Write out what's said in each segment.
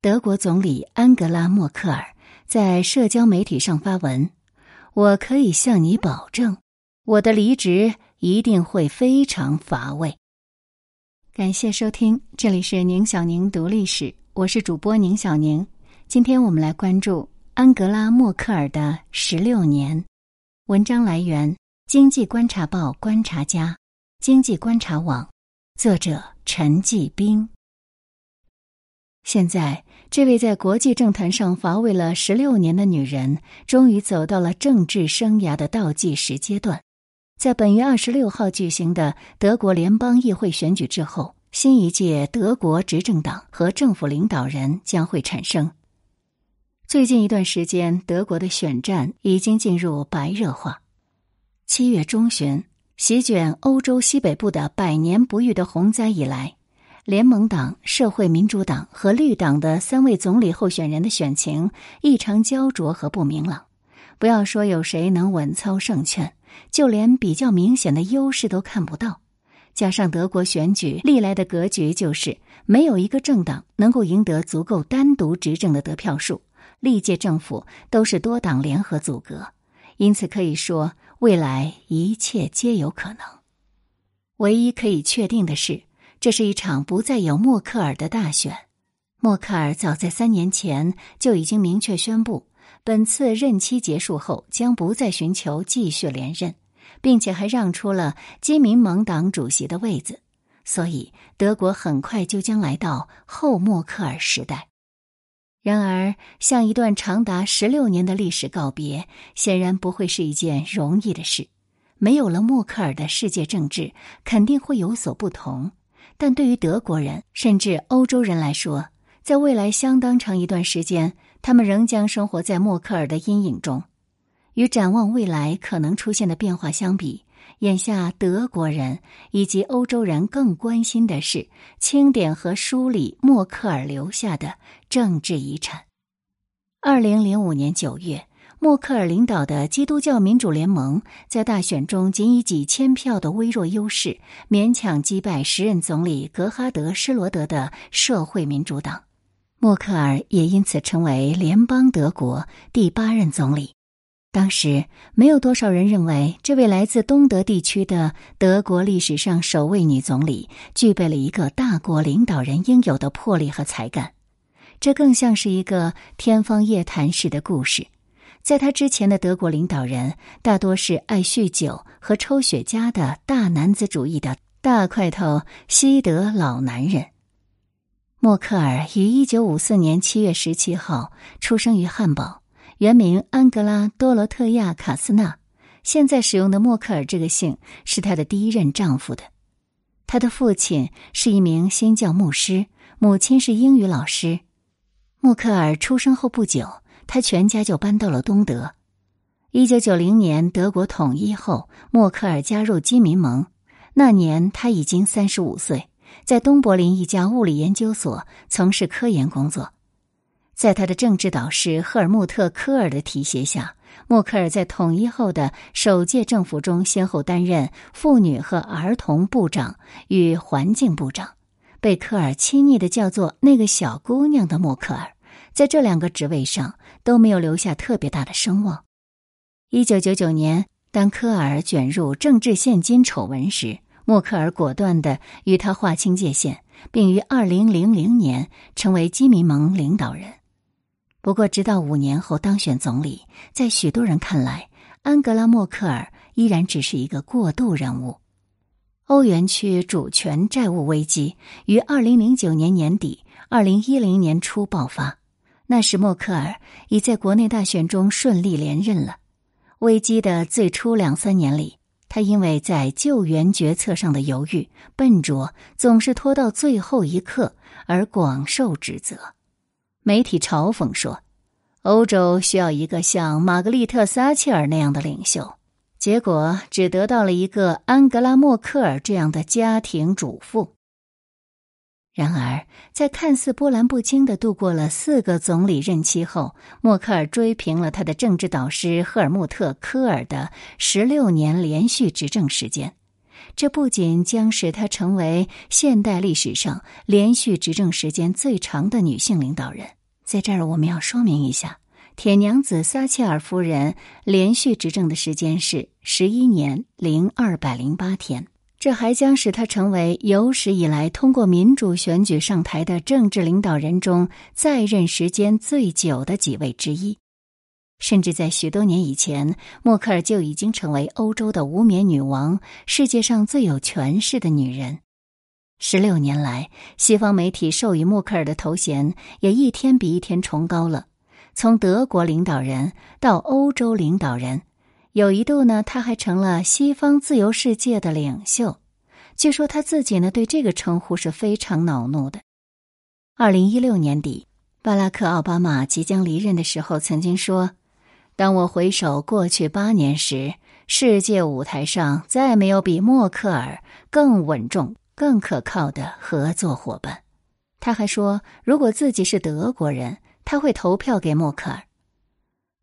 德国总理安格拉·默克尔在社交媒体上发文：“我可以向你保证，我的离职一定会非常乏味。”感谢收听，这里是宁小宁读历史，我是主播宁小宁。今天我们来关注安格拉·默克尔的十六年。文章来源：经济观察报观察家、经济观察网，作者陈继兵。现在，这位在国际政坛上乏味了十六年的女人，终于走到了政治生涯的倒计时阶段。在本月二十六号举行的德国联邦议会选举之后，新一届德国执政党和政府领导人将会产生。最近一段时间，德国的选战已经进入白热化。七月中旬，席卷欧洲西北部的百年不遇的洪灾以来。联盟党、社会民主党和绿党的三位总理候选人的选情异常焦灼和不明朗。不要说有谁能稳操胜券，就连比较明显的优势都看不到。加上德国选举历来的格局就是没有一个政党能够赢得足够单独执政的得票数，历届政府都是多党联合组阁，因此可以说未来一切皆有可能。唯一可以确定的是。这是一场不再有默克尔的大选。默克尔早在三年前就已经明确宣布，本次任期结束后将不再寻求继续连任，并且还让出了基民盟党主席的位子。所以，德国很快就将来到后默克尔时代。然而，向一段长达十六年的历史告别，显然不会是一件容易的事。没有了默克尔的世界政治，肯定会有所不同。但对于德国人甚至欧洲人来说，在未来相当长一段时间，他们仍将生活在默克尔的阴影中。与展望未来可能出现的变化相比，眼下德国人以及欧洲人更关心的是清点和梳理默克尔留下的政治遗产。二零零五年九月。默克尔领导的基督教民主联盟在大选中仅以几千票的微弱优势，勉强击败时任总理格哈德·施罗德的社会民主党。默克尔也因此成为联邦德国第八任总理。当时，没有多少人认为这位来自东德地区的德国历史上首位女总理具备了一个大国领导人应有的魄力和才干。这更像是一个天方夜谭式的故事。在他之前的德国领导人大多是爱酗酒和抽雪茄的大男子主义的大块头西德老男人。默克尔于一九五四年七月十七号出生于汉堡，原名安格拉多罗特亚卡斯纳。现在使用的默克尔这个姓是她的第一任丈夫的。他的父亲是一名新教牧师，母亲是英语老师。默克尔出生后不久。他全家就搬到了东德。一九九零年德国统一后，默克尔加入基民盟。那年他已经三十五岁，在东柏林一家物理研究所从事科研工作。在他的政治导师赫尔穆特·科尔的提携下，默克尔在统一后的首届政府中先后担任妇女和儿童部长与环境部长，被科尔亲昵的叫做“那个小姑娘”的默克尔。在这两个职位上都没有留下特别大的声望。一九九九年，当科尔卷入政治现金丑闻时，默克尔果断的与他划清界限，并于二零零零年成为基民盟领导人。不过，直到五年后当选总理，在许多人看来，安格拉·默克尔依然只是一个过渡人物。欧元区主权债务危机于二零零九年年底、二零一零年初爆发。那时，默克尔已在国内大选中顺利连任了。危机的最初两三年里，他因为在救援决策上的犹豫、笨拙，总是拖到最后一刻，而广受指责。媒体嘲讽说：“欧洲需要一个像玛格丽特·撒切尔那样的领袖，结果只得到了一个安格拉·默克尔这样的家庭主妇。”然而，在看似波澜不惊的度过了四个总理任期后，默克尔追平了他的政治导师赫尔穆特·科尔的十六年连续执政时间。这不仅将使她成为现代历史上连续执政时间最长的女性领导人。在这儿，我们要说明一下，铁娘子撒切尔夫人连续执政的时间是十一年零二百零八天。这还将使她成为有史以来通过民主选举上台的政治领导人中在任时间最久的几位之一。甚至在许多年以前，默克尔就已经成为欧洲的无冕女王，世界上最有权势的女人。十六年来，西方媒体授予默克尔的头衔也一天比一天崇高了，从德国领导人到欧洲领导人。有一度呢，他还成了西方自由世界的领袖。据说他自己呢，对这个称呼是非常恼怒的。二零一六年底，巴拉克·奥巴马即将离任的时候，曾经说。当我回首过去八年时，世界舞台上再没有比默克尔更稳重、更可靠的合作伙伴。他还说，如果自己是德国人，他会投票给默克尔。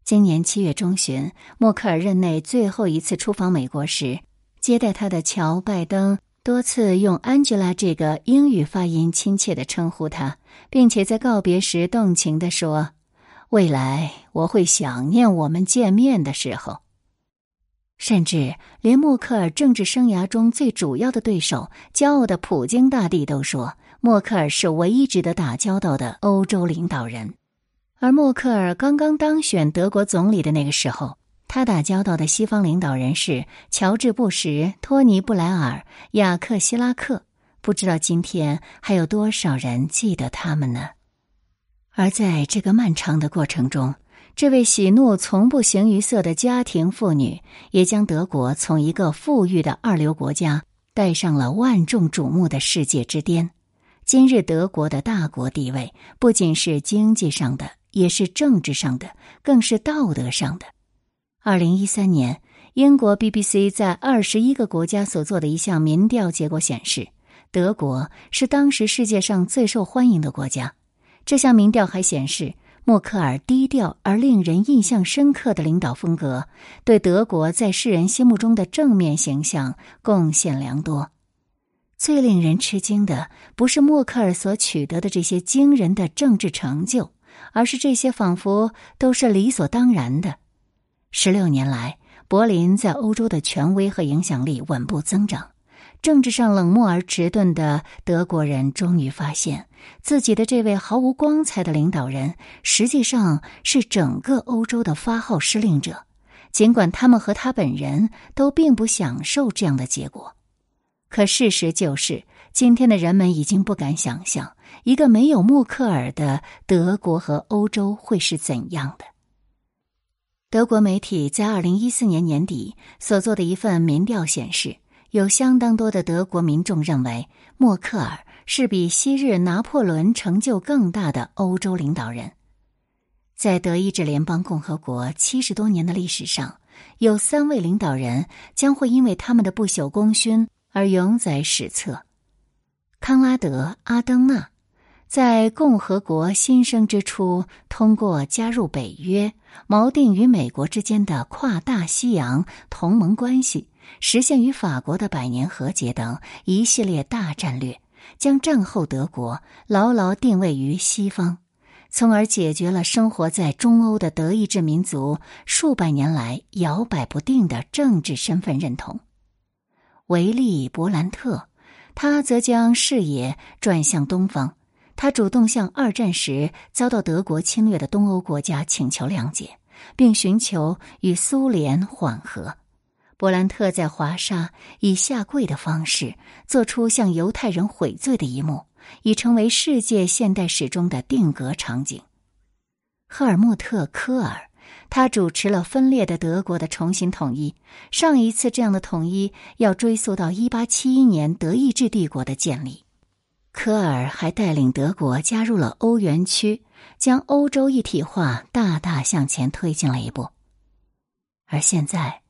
今年七月中旬，默克尔任内最后一次出访美国时，接待他的乔·拜登多次用 “Angela” 这个英语发音亲切的称呼他，并且在告别时动情地说。未来我会想念我们见面的时候，甚至连默克尔政治生涯中最主要的对手、骄傲的普京大帝都说，默克尔是唯一值得打交道的欧洲领导人。而默克尔刚刚当选德国总理的那个时候，他打交道的西方领导人是乔治·布什、托尼·布莱尔、雅克·希拉克。不知道今天还有多少人记得他们呢？而在这个漫长的过程中，这位喜怒从不形于色的家庭妇女，也将德国从一个富裕的二流国家带上了万众瞩目的世界之巅。今日德国的大国地位，不仅是经济上的，也是政治上的，更是道德上的。二零一三年，英国 BBC 在二十一个国家所做的一项民调结果显示，德国是当时世界上最受欢迎的国家。这项民调还显示，默克尔低调而令人印象深刻的领导风格，对德国在世人心目中的正面形象贡献良多。最令人吃惊的，不是默克尔所取得的这些惊人的政治成就，而是这些仿佛都是理所当然的。十六年来，柏林在欧洲的权威和影响力稳步增长。政治上冷漠而迟钝的德国人终于发现，自己的这位毫无光彩的领导人，实际上是整个欧洲的发号施令者。尽管他们和他本人都并不享受这样的结果，可事实就是，今天的人们已经不敢想象，一个没有默克尔的德国和欧洲会是怎样的。德国媒体在二零一四年年底所做的一份民调显示。有相当多的德国民众认为，默克尔是比昔日拿破仑成就更大的欧洲领导人。在德意志联邦共和国七十多年的历史上，有三位领导人将会因为他们的不朽功勋而永载史册：康拉德·阿登纳，在共和国新生之初，通过加入北约、锚定与美国之间的跨大西洋同盟关系。实现与法国的百年和解等一系列大战略，将战后德国牢牢定位于西方，从而解决了生活在中欧的德意志民族数百年来摇摆不定的政治身份认同。维利·伯兰特，他则将视野转向东方，他主动向二战时遭到德国侵略的东欧国家请求谅解，并寻求与苏联缓和。伯兰特在华沙以下跪的方式做出向犹太人悔罪的一幕，已成为世界现代史中的定格场景。赫尔穆特·科尔，他主持了分裂的德国的重新统一。上一次这样的统一要追溯到一八七一年德意志帝国的建立。科尔还带领德国加入了欧元区，将欧洲一体化大大向前推进了一步。而现在。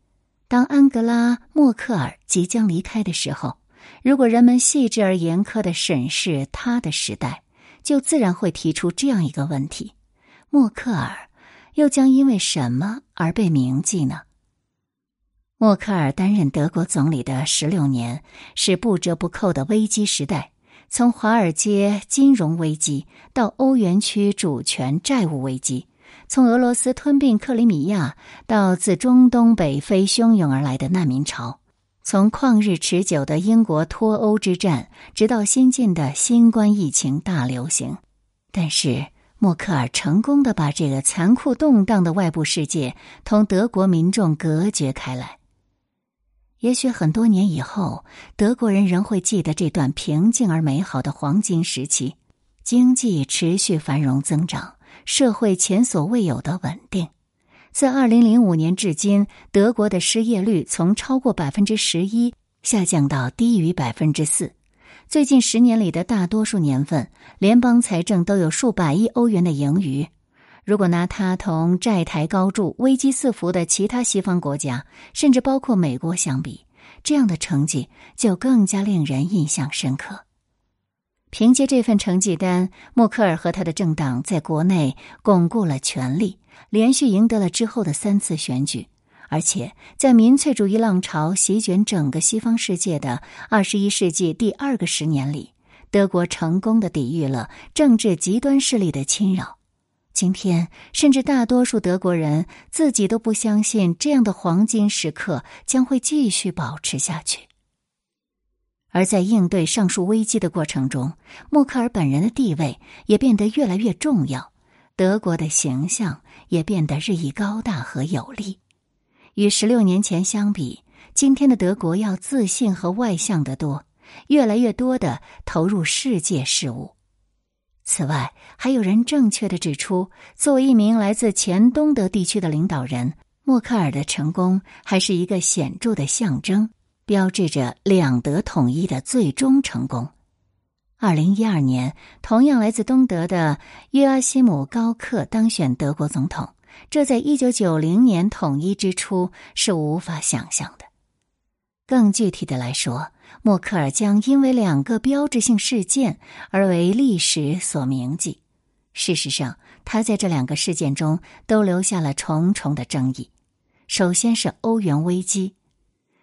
当安格拉·默克尔即将离开的时候，如果人们细致而严苛的审视他的时代，就自然会提出这样一个问题：默克尔又将因为什么而被铭记呢？默克尔担任德国总理的十六年是不折不扣的危机时代，从华尔街金融危机到欧元区主权债务危机，从俄罗斯吞并克里米亚到自中东北非汹涌而来的难民潮。从旷日持久的英国脱欧之战，直到新近的新冠疫情大流行，但是默克尔成功的把这个残酷动荡的外部世界同德国民众隔绝开来。也许很多年以后，德国人仍会记得这段平静而美好的黄金时期，经济持续繁荣增长，社会前所未有的稳定。自二零零五年至今，德国的失业率从超过百分之十一下降到低于百分之四。最近十年里的大多数年份，联邦财政都有数百亿欧元的盈余。如果拿它同债台高筑、危机四伏的其他西方国家，甚至包括美国相比，这样的成绩就更加令人印象深刻。凭借这份成绩单，默克尔和他的政党在国内巩固了权力。连续赢得了之后的三次选举，而且在民粹主义浪潮席卷整个西方世界的二十一世纪第二个十年里，德国成功的抵御了政治极端势力的侵扰。今天，甚至大多数德国人自己都不相信这样的黄金时刻将会继续保持下去。而在应对上述危机的过程中，默克尔本人的地位也变得越来越重要。德国的形象也变得日益高大和有力，与十六年前相比，今天的德国要自信和外向得多，越来越多的投入世界事务。此外，还有人正确的指出，作为一名来自前东德地区的领导人，默克尔的成功还是一个显著的象征，标志着两德统一的最终成功。二零一二年，同样来自东德的约阿希姆·高克当选德国总统，这在一九九零年统一之初是无法想象的。更具体的来说，默克尔将因为两个标志性事件而为历史所铭记。事实上，他在这两个事件中都留下了重重的争议。首先是欧元危机，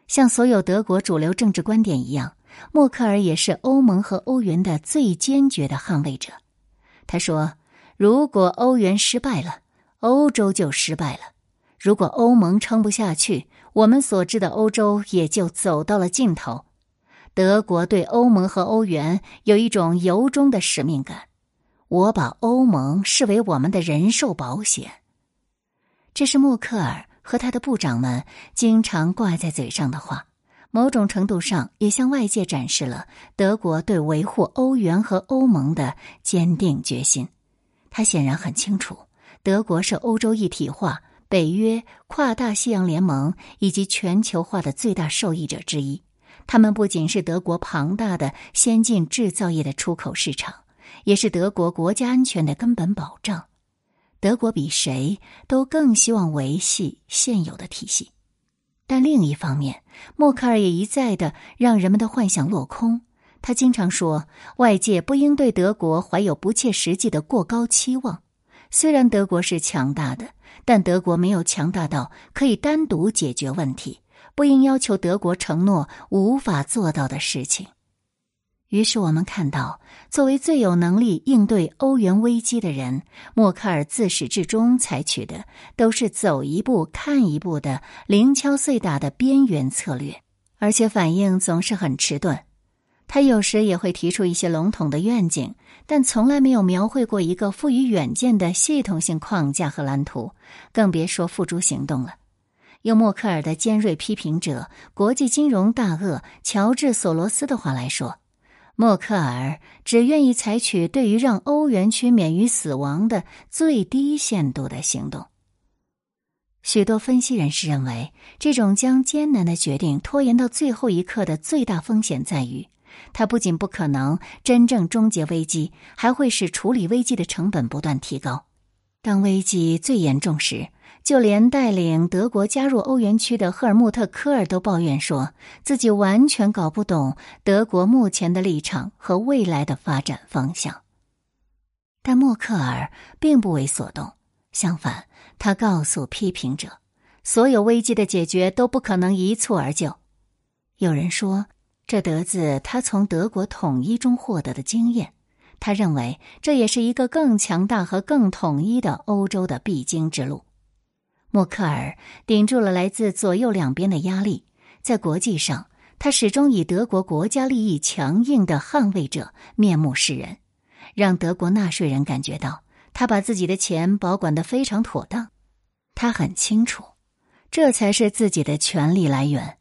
像所有德国主流政治观点一样。默克尔也是欧盟和欧元的最坚决的捍卫者。他说：“如果欧元失败了，欧洲就失败了；如果欧盟撑不下去，我们所知的欧洲也就走到了尽头。”德国对欧盟和欧元有一种由衷的使命感。我把欧盟视为我们的人寿保险。这是默克尔和他的部长们经常挂在嘴上的话。某种程度上，也向外界展示了德国对维护欧元和欧盟的坚定决心。他显然很清楚，德国是欧洲一体化、北约、跨大西洋联盟以及全球化的最大受益者之一。他们不仅是德国庞大的先进制造业的出口市场，也是德国国家安全的根本保障。德国比谁都更希望维系现有的体系。但另一方面，默克尔也一再的让人们的幻想落空。他经常说，外界不应对德国怀有不切实际的过高期望。虽然德国是强大的，但德国没有强大到可以单独解决问题。不应要求德国承诺无法做到的事情。于是我们看到，作为最有能力应对欧元危机的人，默克尔自始至终采取的都是走一步看一步的零敲碎打的边缘策略，而且反应总是很迟钝。他有时也会提出一些笼统的愿景，但从来没有描绘过一个富于远见的系统性框架和蓝图，更别说付诸行动了。用默克尔的尖锐批评者、国际金融大鳄乔治·索罗斯的话来说。默克尔只愿意采取对于让欧元区免于死亡的最低限度的行动。许多分析人士认为，这种将艰难的决定拖延到最后一刻的最大风险在于，它不仅不可能真正终结危机，还会使处理危机的成本不断提高。当危机最严重时，就连带领德国加入欧元区的赫尔穆特·科尔都抱怨说，自己完全搞不懂德国目前的立场和未来的发展方向。但默克尔并不为所动，相反，他告诉批评者，所有危机的解决都不可能一蹴而就。有人说，这得自他从德国统一中获得的经验。他认为这也是一个更强大和更统一的欧洲的必经之路。默克尔顶住了来自左右两边的压力，在国际上，他始终以德国国家利益强硬的捍卫者面目示人，让德国纳税人感觉到他把自己的钱保管得非常妥当。他很清楚，这才是自己的权力来源。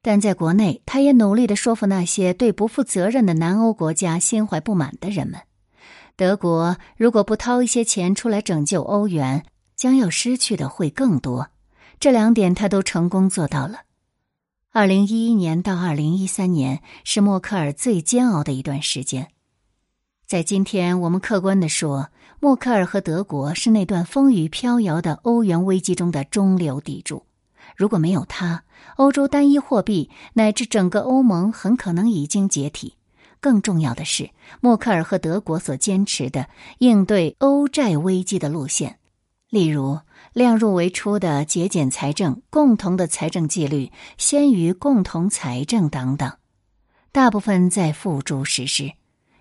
但在国内，他也努力的说服那些对不负责任的南欧国家心怀不满的人们：德国如果不掏一些钱出来拯救欧元，将要失去的会更多。这两点他都成功做到了。二零一一年到二零一三年是默克尔最煎熬的一段时间。在今天，我们客观的说，默克尔和德国是那段风雨飘摇的欧元危机中的中流砥柱。如果没有他，欧洲单一货币乃至整个欧盟很可能已经解体。更重要的是，默克尔和德国所坚持的应对欧债危机的路线，例如量入为出的节俭财政、共同的财政纪律、先于共同财政等等，大部分在付诸实施。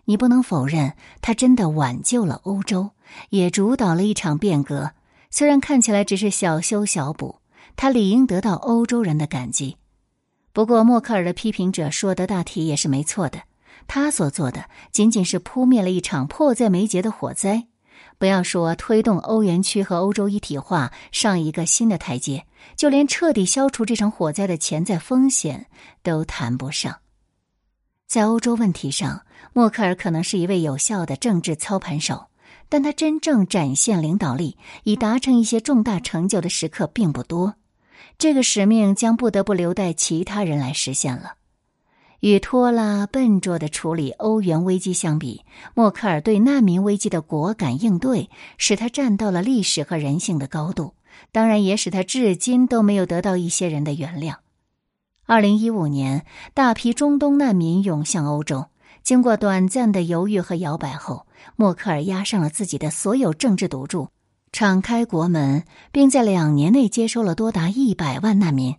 你不能否认，他真的挽救了欧洲，也主导了一场变革。虽然看起来只是小修小补。他理应得到欧洲人的感激，不过默克尔的批评者说的大体也是没错的。他所做的仅仅是扑灭了一场迫在眉睫的火灾，不要说推动欧元区和欧洲一体化上一个新的台阶，就连彻底消除这场火灾的潜在风险都谈不上。在欧洲问题上，默克尔可能是一位有效的政治操盘手。但他真正展现领导力，以达成一些重大成就的时刻并不多。这个使命将不得不留待其他人来实现了。与拖拉笨拙的处理欧元危机相比，默克尔对难民危机的果敢应对，使他站到了历史和人性的高度，当然也使他至今都没有得到一些人的原谅。二零一五年，大批中东难民涌向欧洲。经过短暂的犹豫和摇摆后，默克尔押上了自己的所有政治赌注，敞开国门，并在两年内接收了多达一百万难民。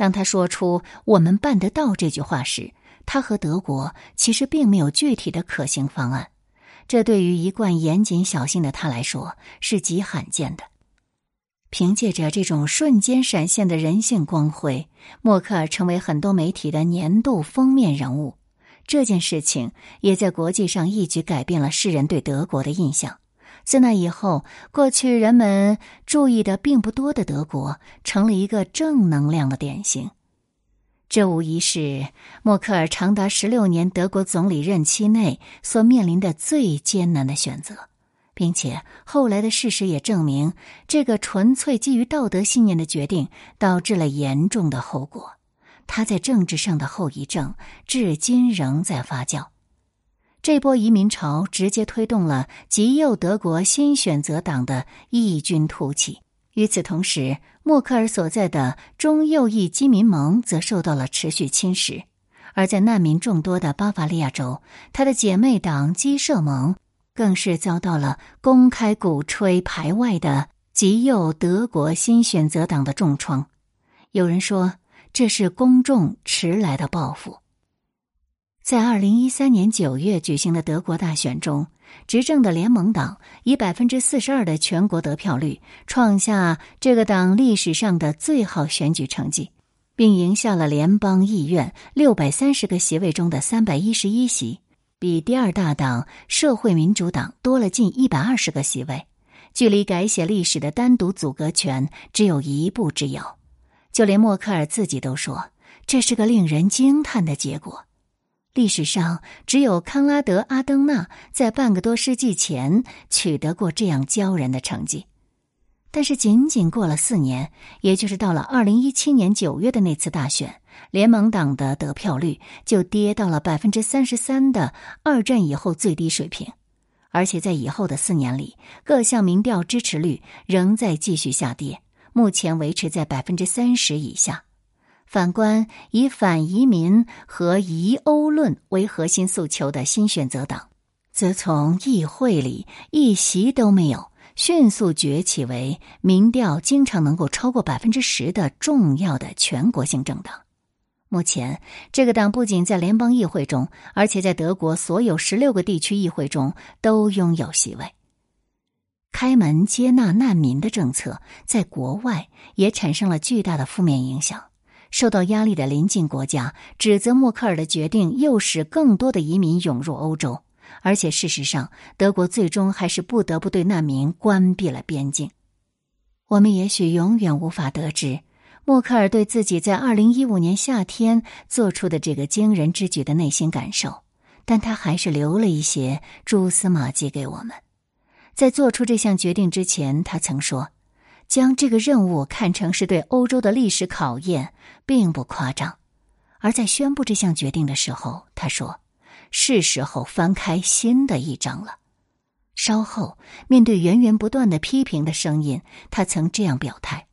当他说出“我们办得到”这句话时，他和德国其实并没有具体的可行方案。这对于一贯严谨小心的他来说是极罕见的。凭借着这种瞬间闪现的人性光辉，默克尔成为很多媒体的年度封面人物。这件事情也在国际上一举改变了世人对德国的印象。自那以后，过去人们注意的并不多的德国，成了一个正能量的典型。这无疑是默克尔长达十六年德国总理任期内所面临的最艰难的选择，并且后来的事实也证明，这个纯粹基于道德信念的决定导致了严重的后果。他在政治上的后遗症至今仍在发酵。这波移民潮直接推动了极右德国新选择党的异军突起。与此同时，默克尔所在的中右翼基民盟则受到了持续侵蚀。而在难民众多的巴伐利亚州，他的姐妹党基社盟更是遭到了公开鼓吹排外的极右德国新选择党的重创。有人说。这是公众迟来的报复。在二零一三年九月举行的德国大选中，执政的联盟党以百分之四十二的全国得票率，创下这个党历史上的最好选举成绩，并赢下了联邦议院六百三十个席位中的三百一十一席，比第二大党社会民主党多了近一百二十个席位，距离改写历史的单独阻隔权只有一步之遥。就连默克尔自己都说，这是个令人惊叹的结果。历史上只有康拉德·阿登纳在半个多世纪前取得过这样骄人的成绩。但是，仅仅过了四年，也就是到了二零一七年九月的那次大选，联盟党的得票率就跌到了百分之三十三的二战以后最低水平，而且在以后的四年里，各项民调支持率仍在继续下跌。目前维持在百分之三十以下。反观以反移民和移欧论为核心诉求的新选择党，则从议会里一席都没有，迅速崛起为民调经常能够超过百分之十的重要的全国性政党。目前，这个党不仅在联邦议会中，而且在德国所有十六个地区议会中都拥有席位。开门接纳难民的政策在国外也产生了巨大的负面影响。受到压力的邻近国家指责默克尔的决定，诱使更多的移民涌入欧洲。而且，事实上，德国最终还是不得不对难民关闭了边境。我们也许永远无法得知默克尔对自己在二零一五年夏天做出的这个惊人之举的内心感受，但他还是留了一些蛛丝马迹给我们。在做出这项决定之前，他曾说：“将这个任务看成是对欧洲的历史考验，并不夸张。”而在宣布这项决定的时候，他说：“是时候翻开新的一章了。”稍后，面对源源不断的批评的声音，他曾这样表态：“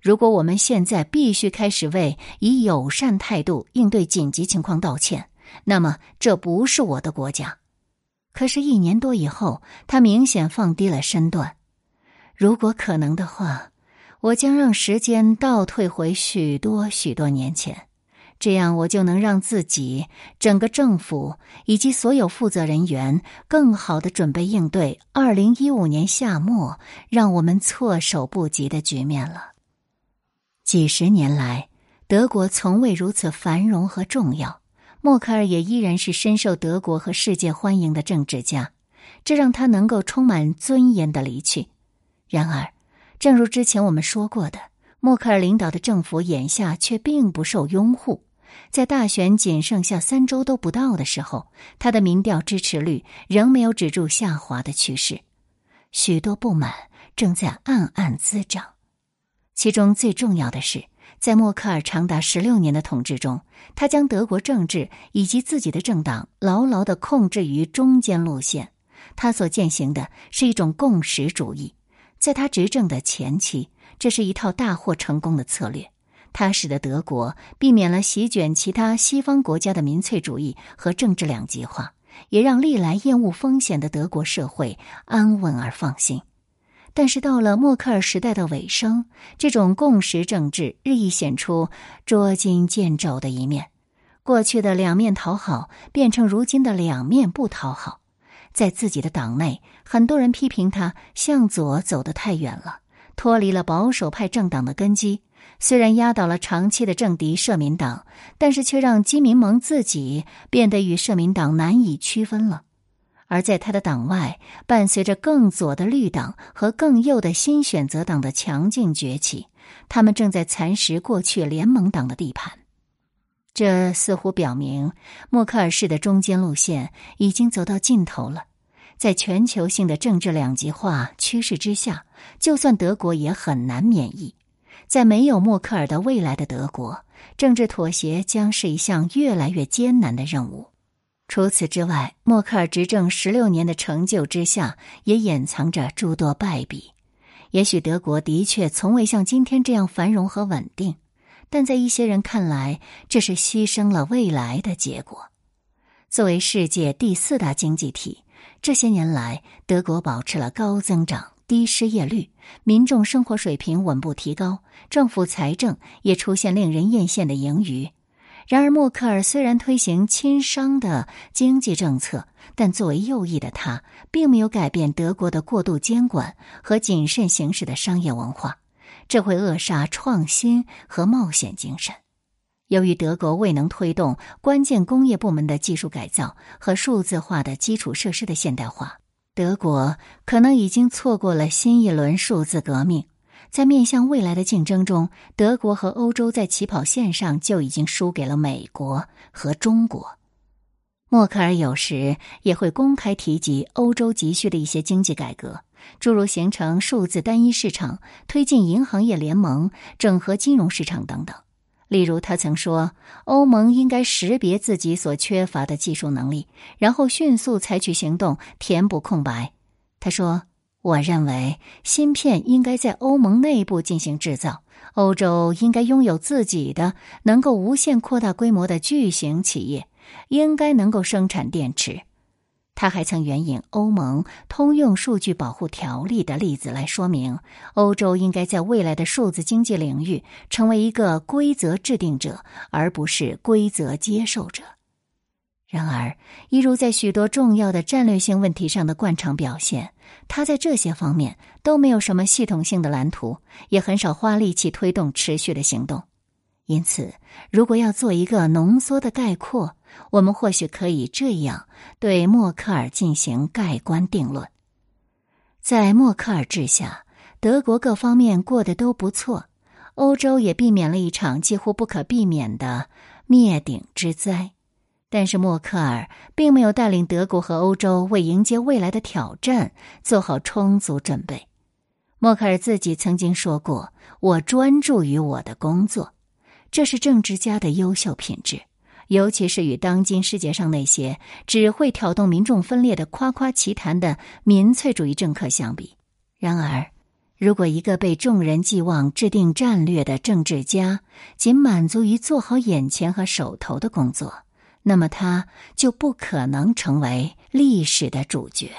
如果我们现在必须开始为以友善态度应对紧急情况道歉，那么这不是我的国家。”可是，一年多以后，他明显放低了身段。如果可能的话，我将让时间倒退回许多许多年前，这样我就能让自己、整个政府以及所有负责人员更好的准备应对二零一五年夏末让我们措手不及的局面了。几十年来，德国从未如此繁荣和重要。默克尔也依然是深受德国和世界欢迎的政治家，这让他能够充满尊严的离去。然而，正如之前我们说过的，默克尔领导的政府眼下却并不受拥护。在大选仅剩下三周都不到的时候，他的民调支持率仍没有止住下滑的趋势，许多不满正在暗暗滋长。其中最重要的是。在默克尔长达十六年的统治中，他将德国政治以及自己的政党牢牢的控制于中间路线。他所践行的是一种共识主义。在他执政的前期，这是一套大获成功的策略。他使得德国避免了席卷其他西方国家的民粹主义和政治两极化，也让历来厌恶风险的德国社会安稳而放心。但是到了默克尔时代的尾声，这种共识政治日益显出捉襟见肘的一面。过去的两面讨好变成如今的两面不讨好。在自己的党内，很多人批评他向左走得太远了，脱离了保守派政党的根基。虽然压倒了长期的政敌社民党，但是却让基民盟自己变得与社民党难以区分了。而在他的党外，伴随着更左的绿党和更右的新选择党的强劲崛起，他们正在蚕食过去联盟党的地盘。这似乎表明默克尔式的中间路线已经走到尽头了。在全球性的政治两极化趋势之下，就算德国也很难免疫。在没有默克尔的未来的德国，政治妥协将是一项越来越艰难的任务。除此之外，默克尔执政十六年的成就之下，也掩藏着诸多败笔。也许德国的确从未像今天这样繁荣和稳定，但在一些人看来，这是牺牲了未来的结果。作为世界第四大经济体，这些年来，德国保持了高增长、低失业率，民众生活水平稳步提高，政府财政也出现令人艳羡的盈余。然而，默克尔虽然推行亲商的经济政策，但作为右翼的他，并没有改变德国的过度监管和谨慎行事的商业文化，这会扼杀创新和冒险精神。由于德国未能推动关键工业部门的技术改造和数字化的基础设施的现代化，德国可能已经错过了新一轮数字革命。在面向未来的竞争中，德国和欧洲在起跑线上就已经输给了美国和中国。默克尔有时也会公开提及欧洲急需的一些经济改革，诸如形成数字单一市场、推进银行业联盟、整合金融市场等等。例如，他曾说，欧盟应该识别自己所缺乏的技术能力，然后迅速采取行动填补空白。他说。我认为芯片应该在欧盟内部进行制造，欧洲应该拥有自己的能够无限扩大规模的巨型企业，应该能够生产电池。他还曾援引欧盟通用数据保护条例的例子来说明，欧洲应该在未来的数字经济领域成为一个规则制定者，而不是规则接受者。然而，一如在许多重要的战略性问题上的惯常表现，他在这些方面都没有什么系统性的蓝图，也很少花力气推动持续的行动。因此，如果要做一个浓缩的概括，我们或许可以这样对默克尔进行盖棺定论：在默克尔治下，德国各方面过得都不错，欧洲也避免了一场几乎不可避免的灭顶之灾。但是默克尔并没有带领德国和欧洲为迎接未来的挑战做好充足准备。默克尔自己曾经说过：“我专注于我的工作，这是政治家的优秀品质，尤其是与当今世界上那些只会挑动民众分裂的夸夸其谈的民粹主义政客相比。”然而，如果一个被众人寄望制定战略的政治家仅满足于做好眼前和手头的工作，那么他就不可能成为历史的主角。